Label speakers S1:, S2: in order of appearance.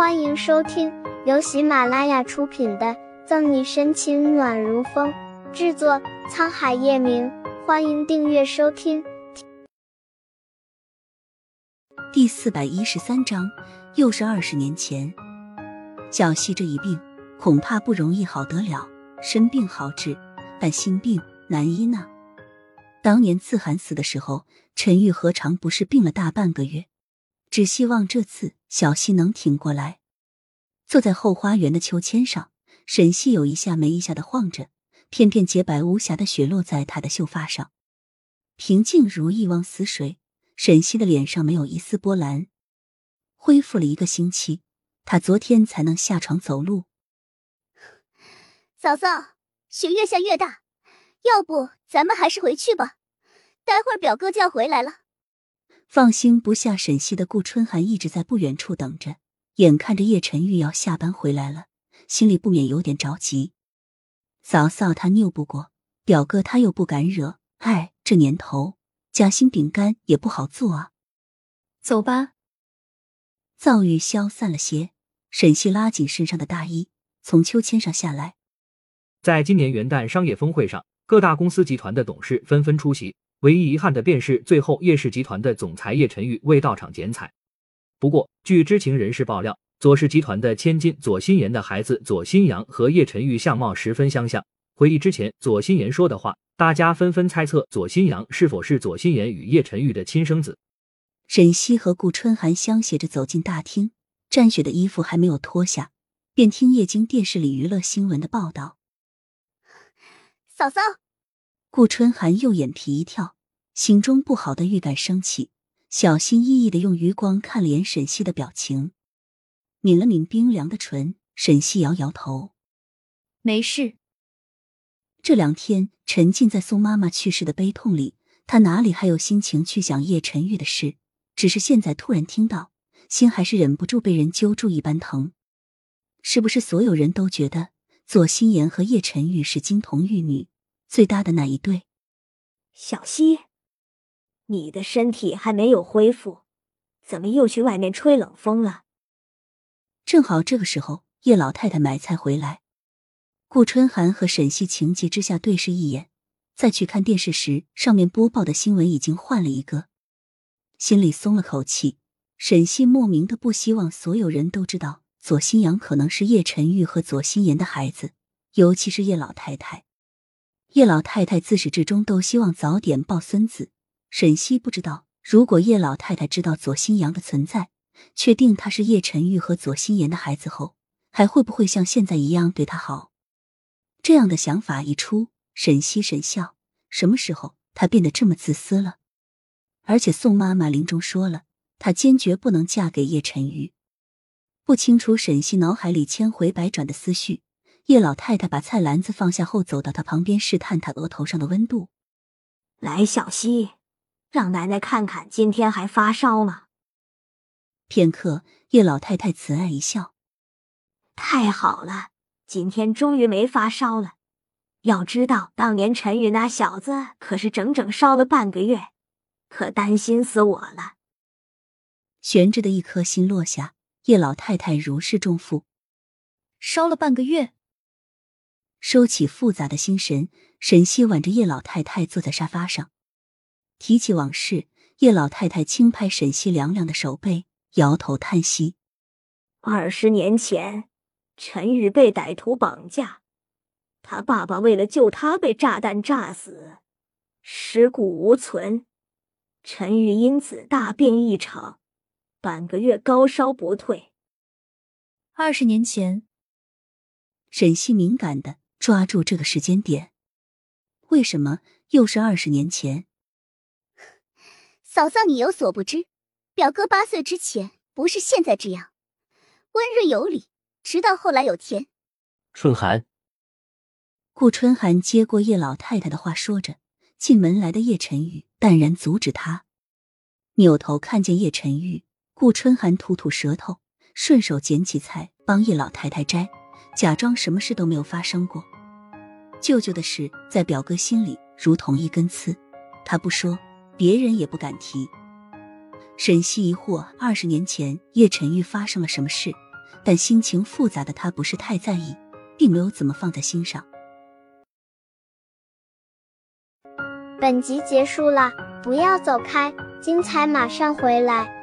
S1: 欢迎收听由喜马拉雅出品的《赠你深情暖如风》，制作沧海夜明。欢迎订阅收听。
S2: 第四百一十三章，又是二十年前，小溪这一病恐怕不容易好得了。身病好治，但心病难医呢。当年自寒死的时候，陈玉何尝不是病了大半个月？只希望这次小溪能挺过来。坐在后花园的秋千上，沈西有一下没一下的晃着，片片洁白无瑕的雪落在她的秀发上，平静如一汪死水。沈西的脸上没有一丝波澜。恢复了一个星期，他昨天才能下床走路。
S3: 嫂嫂，雪越下越大，要不咱们还是回去吧，待会儿表哥就要回来了。
S2: 放心不下沈西的顾春寒一直在不远处等着，眼看着叶晨玉要下班回来了，心里不免有点着急。嫂嫂他拗不过，表哥他又不敢惹，哎，这年头夹心饼干也不好做啊。
S4: 走吧。
S2: 躁郁消散了些，沈西拉紧身上的大衣，从秋千上下来。
S5: 在今年元旦商业峰会上，各大公司集团的董事纷纷出席。唯一遗憾的便是，最后叶氏集团的总裁叶晨玉未到场剪彩。不过，据知情人士爆料，左氏集团的千金左心言的孩子左心阳和叶晨玉相貌十分相像。回忆之前左心言说的话，大家纷纷猜测左心阳是否是左心言与叶晨玉的亲生子。
S2: 沈西和顾春寒相携着走进大厅，战雪的衣服还没有脱下，便听液晶电视里娱乐新闻的报道。
S3: 嫂嫂。
S2: 顾春寒右眼皮一跳，心中不好的预感升起，小心翼翼的用余光看了眼沈西的表情，抿了抿冰凉的唇。沈西摇摇头，
S4: 没事。
S2: 这两天沉浸在宋妈妈去世的悲痛里，他哪里还有心情去想叶晨玉的事？只是现在突然听到，心还是忍不住被人揪住一般疼。是不是所有人都觉得左心言和叶晨玉是金童玉女？最大的那一对，
S6: 小溪，你的身体还没有恢复，怎么又去外面吹冷风了？
S2: 正好这个时候，叶老太太买菜回来，顾春寒和沈西情急之下对视一眼，再去看电视时，上面播报的新闻已经换了一个，心里松了口气。沈西莫名的不希望所有人都知道左新阳可能是叶晨玉和左心言的孩子，尤其是叶老太太。叶老太太自始至终都希望早点抱孙子。沈西不知道，如果叶老太太知道左新阳的存在，确定他是叶晨玉和左心言的孩子后，还会不会像现在一样对他好？这样的想法一出，沈西神笑。什么时候他变得这么自私了？而且宋妈妈临终说了，她坚决不能嫁给叶晨玉。不清楚沈西脑海里千回百转的思绪。叶老太太把菜篮子放下后，走到他旁边，试探他额头上的温度。
S6: 来，小溪，让奶奶看看，今天还发烧吗？
S2: 片刻，叶老太太慈爱一笑：“
S6: 太好了，今天终于没发烧了。要知道，当年陈宇那小子可是整整烧了半个月，可担心死我了。”
S2: 悬着的一颗心落下，叶老太太如释重负：“
S4: 烧了半个月。”
S2: 收起复杂的心神，沈西挽着叶老太太坐在沙发上，提起往事。叶老太太轻拍沈西凉凉的手背，摇头叹息：“
S6: 二十年前，陈玉被歹徒绑架，他爸爸为了救他被炸弹炸死，尸骨无存。陈玉因此大病一场，半个月高烧不退。
S4: 二十年前，
S2: 沈西敏感的。”抓住这个时间点，为什么又是二十年前？
S3: 嫂嫂，你有所不知，表哥八岁之前不是现在这样，温润有礼，直到后来有天。
S7: 春寒，
S2: 顾春寒接过叶老太太的话，说着，进门来的叶晨玉淡然阻止他，扭头看见叶晨玉，顾春寒吐吐舌头，顺手捡起菜帮叶老太太摘。假装什么事都没有发生过。舅舅的事在表哥心里如同一根刺他不说别人也不敢提。沈西疑惑二十年前叶晨玉发生了什么事但心情复杂的他不是太在意并没有怎么放在心上。
S1: 本集结束了不要走开精彩马上回来。